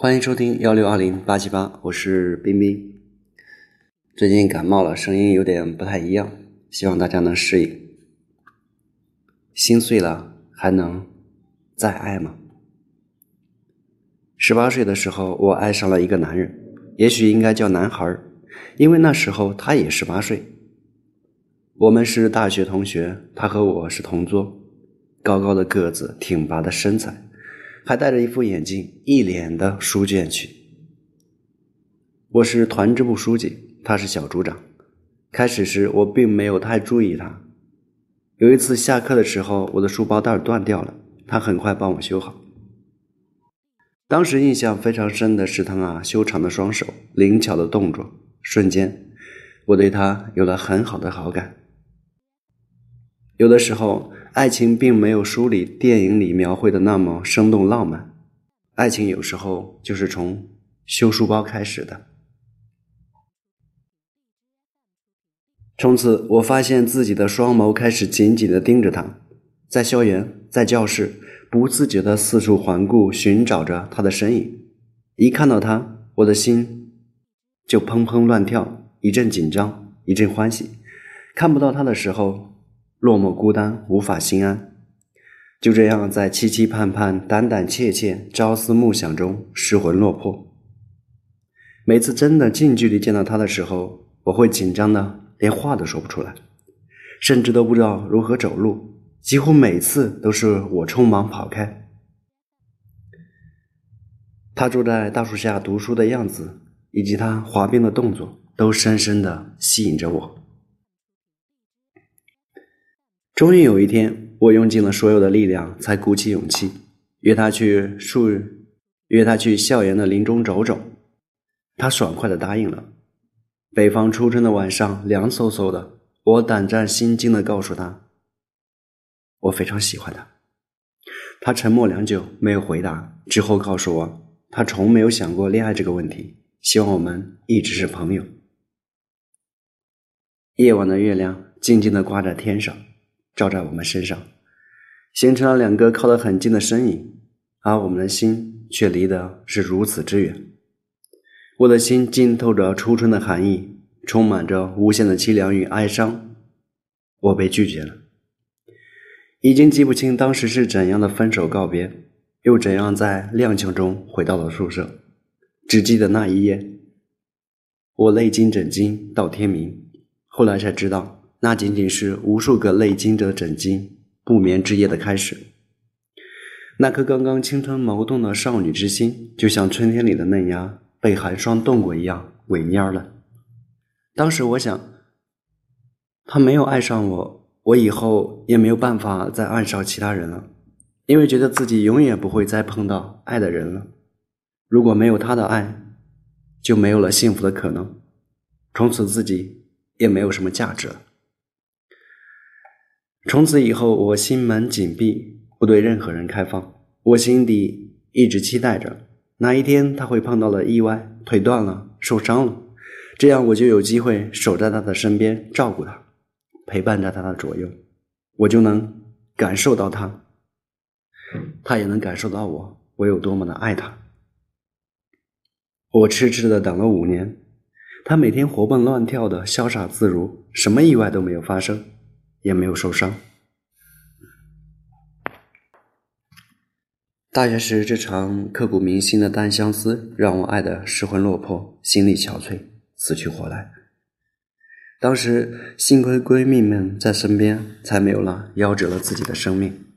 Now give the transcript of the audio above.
欢迎收听幺六二零八七八，我是冰冰。最近感冒了，声音有点不太一样，希望大家能适应。心碎了还能再爱吗？十八岁的时候，我爱上了一个男人，也许应该叫男孩，因为那时候他也十八岁。我们是大学同学，他和我是同桌，高高的个子，挺拔的身材，还戴着一副眼镜，一脸的书卷气。我是团支部书记，他是小组长。开始时我并没有太注意他。有一次下课的时候，我的书包带断掉了，他很快帮我修好。当时印象非常深的是他那修长的双手、灵巧的动作，瞬间我对他有了很好的好感。有的时候，爱情并没有书里、电影里描绘的那么生动浪漫，爱情有时候就是从修书包开始的。从此，我发现自己的双眸开始紧紧的盯着他，在校园，在教室。不自觉地四处环顾，寻找着他的身影。一看到他，我的心就砰砰乱跳，一阵紧张，一阵欢喜。看不到他的时候，落寞孤单，无法心安。就这样，在期期盼盼、胆胆怯怯、朝思暮想中，失魂落魄。每次真的近距离见到他的时候，我会紧张的连话都说不出来，甚至都不知道如何走路。几乎每次都是我匆忙跑开，他坐在大树下读书的样子，以及他滑冰的动作，都深深的吸引着我。终于有一天，我用尽了所有的力量，才鼓起勇气约他去树，约他去校园的林中走走。他爽快的答应了。北方初春的晚上，凉飕飕的，我胆战心惊的告诉他。我非常喜欢他。他沉默良久，没有回答。之后告诉我，他从没有想过恋爱这个问题，希望我们一直是朋友。夜晚的月亮静静地挂在天上，照在我们身上，形成了两个靠得很近的身影，而我们的心却离得是如此之远。我的心浸透着初春的寒意，充满着无限的凄凉与哀伤。我被拒绝了。已经记不清当时是怎样的分手告别，又怎样在踉跄中回到了宿舍。只记得那一夜，我泪经枕巾到天明。后来才知道，那仅仅是无数个泪经着枕巾不眠之夜的开始。那颗刚刚青春萌动的少女之心，就像春天里的嫩芽被寒霜冻过一样萎蔫了。当时我想，他没有爱上我。我以后也没有办法再爱上其他人了，因为觉得自己永远不会再碰到爱的人了。如果没有他的爱，就没有了幸福的可能，从此自己也没有什么价值了。从此以后，我心门紧闭，不对任何人开放。我心底一直期待着哪一天他会碰到了意外，腿断了，受伤了，这样我就有机会守在他的身边，照顾他。陪伴在他的左右，我就能感受到他，他也能感受到我，我有多么的爱他。我痴痴的等了五年，他每天活蹦乱跳的，潇洒自如，什么意外都没有发生，也没有受伤。大学时这场刻骨铭心的单相思，让我爱的失魂落魄，心力憔悴，死去活来。当时幸亏闺蜜们在身边，才没有了夭折了自己的生命。